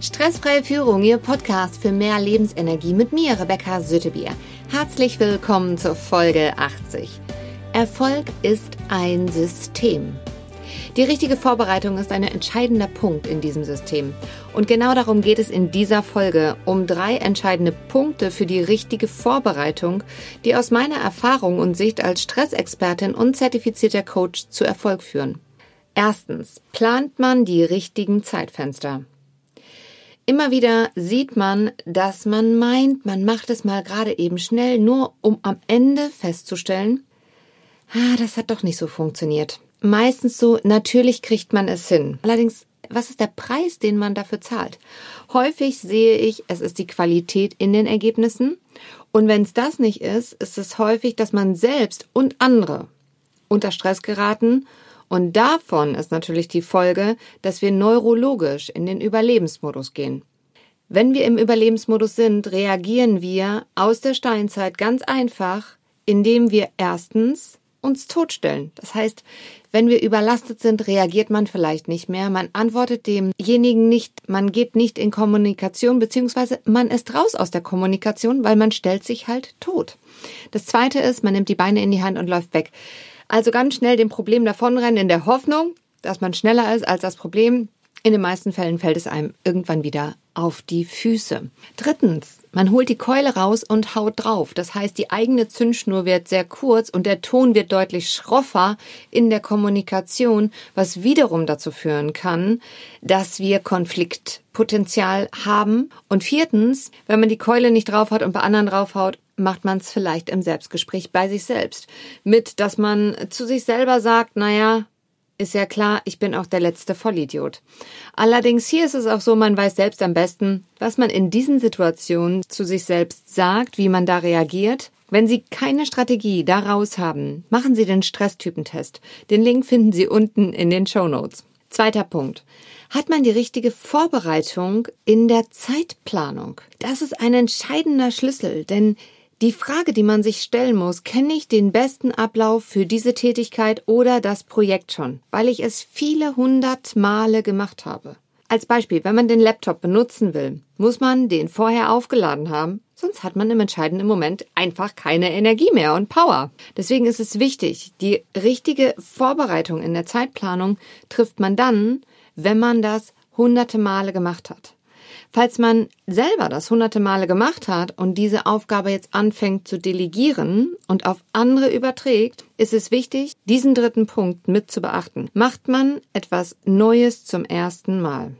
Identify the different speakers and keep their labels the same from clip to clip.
Speaker 1: Stressfreie Führung, Ihr Podcast für mehr Lebensenergie mit mir, Rebecca Sötebier. Herzlich willkommen zur Folge 80. Erfolg ist ein System. Die richtige Vorbereitung ist ein entscheidender Punkt in diesem System. Und genau darum geht es in dieser Folge, um drei entscheidende Punkte für die richtige Vorbereitung, die aus meiner Erfahrung und Sicht als Stressexpertin und zertifizierter Coach zu Erfolg führen. Erstens, plant man die richtigen Zeitfenster. Immer wieder sieht man, dass man meint, man macht es mal gerade eben schnell, nur um am Ende festzustellen, ah, das hat doch nicht so funktioniert. Meistens so, natürlich kriegt man es hin. Allerdings, was ist der Preis, den man dafür zahlt? Häufig sehe ich, es ist die Qualität in den Ergebnissen. Und wenn es das nicht ist, ist es häufig, dass man selbst und andere unter Stress geraten und davon ist natürlich die Folge, dass wir neurologisch in den Überlebensmodus gehen. Wenn wir im Überlebensmodus sind, reagieren wir aus der Steinzeit ganz einfach, indem wir erstens uns totstellen. Das heißt, wenn wir überlastet sind, reagiert man vielleicht nicht mehr, man antwortet demjenigen nicht, man geht nicht in Kommunikation, beziehungsweise man ist raus aus der Kommunikation, weil man stellt sich halt tot. Das zweite ist, man nimmt die Beine in die Hand und läuft weg. Also ganz schnell dem Problem davonrennen in der Hoffnung, dass man schneller ist als das Problem. In den meisten Fällen fällt es einem irgendwann wieder auf die Füße. Drittens, man holt die Keule raus und haut drauf. Das heißt, die eigene Zündschnur wird sehr kurz und der Ton wird deutlich schroffer in der Kommunikation, was wiederum dazu führen kann, dass wir Konfliktpotenzial haben. Und viertens, wenn man die Keule nicht drauf hat und bei anderen draufhaut, macht man es vielleicht im Selbstgespräch bei sich selbst. Mit, dass man zu sich selber sagt, naja, ist ja klar, ich bin auch der letzte Vollidiot. Allerdings hier ist es auch so, man weiß selbst am besten, was man in diesen Situationen zu sich selbst sagt, wie man da reagiert. Wenn Sie keine Strategie daraus haben, machen Sie den Stresstypentest. Den Link finden Sie unten in den Show Notes. Zweiter Punkt. Hat man die richtige Vorbereitung in der Zeitplanung? Das ist ein entscheidender Schlüssel, denn die Frage, die man sich stellen muss, kenne ich den besten Ablauf für diese Tätigkeit oder das Projekt schon, weil ich es viele hundert Male gemacht habe. Als Beispiel, wenn man den Laptop benutzen will, muss man den vorher aufgeladen haben, sonst hat man im entscheidenden Moment einfach keine Energie mehr und Power. Deswegen ist es wichtig, die richtige Vorbereitung in der Zeitplanung trifft man dann, wenn man das hunderte Male gemacht hat. Falls man selber das hunderte Male gemacht hat und diese Aufgabe jetzt anfängt zu delegieren und auf andere überträgt, ist es wichtig, diesen dritten Punkt mit zu beachten. Macht man etwas Neues zum ersten Mal.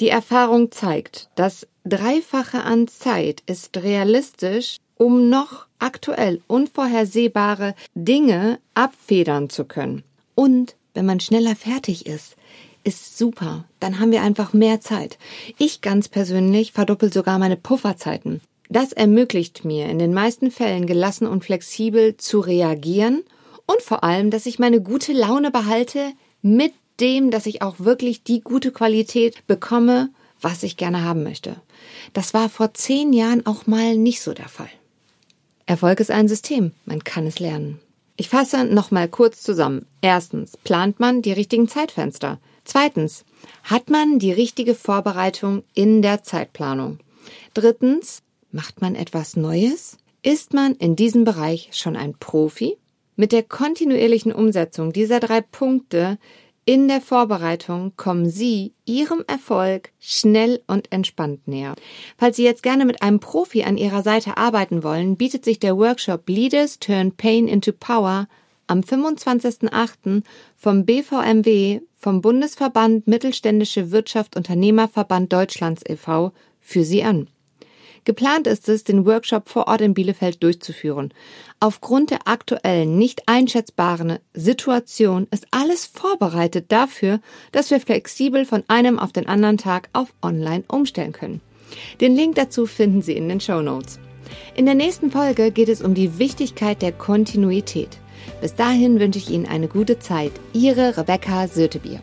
Speaker 1: Die Erfahrung zeigt, dass Dreifache an Zeit ist realistisch, um noch aktuell unvorhersehbare Dinge abfedern zu können. Und wenn man schneller fertig ist, ist super. Dann haben wir einfach mehr Zeit. Ich ganz persönlich verdoppel sogar meine Pufferzeiten. Das ermöglicht mir in den meisten Fällen gelassen und flexibel zu reagieren und vor allem, dass ich meine gute Laune behalte mit dem, dass ich auch wirklich die gute Qualität bekomme, was ich gerne haben möchte. Das war vor zehn Jahren auch mal nicht so der Fall. Erfolg ist ein System, man kann es lernen. Ich fasse nochmal kurz zusammen. Erstens, plant man die richtigen Zeitfenster. Zweitens, hat man die richtige Vorbereitung in der Zeitplanung? Drittens, macht man etwas Neues? Ist man in diesem Bereich schon ein Profi? Mit der kontinuierlichen Umsetzung dieser drei Punkte in der Vorbereitung kommen Sie Ihrem Erfolg schnell und entspannt näher. Falls Sie jetzt gerne mit einem Profi an Ihrer Seite arbeiten wollen, bietet sich der Workshop Leaders Turn Pain into Power am 25.08. vom BVMW, vom Bundesverband Mittelständische Wirtschaft Unternehmerverband Deutschlands e.V. für Sie an. Geplant ist es, den Workshop vor Ort in Bielefeld durchzuführen. Aufgrund der aktuellen, nicht einschätzbaren Situation ist alles vorbereitet dafür, dass wir flexibel von einem auf den anderen Tag auf Online umstellen können. Den Link dazu finden Sie in den Show Notes. In der nächsten Folge geht es um die Wichtigkeit der Kontinuität. Bis dahin wünsche ich Ihnen eine gute Zeit. Ihre Rebecca Sötebier.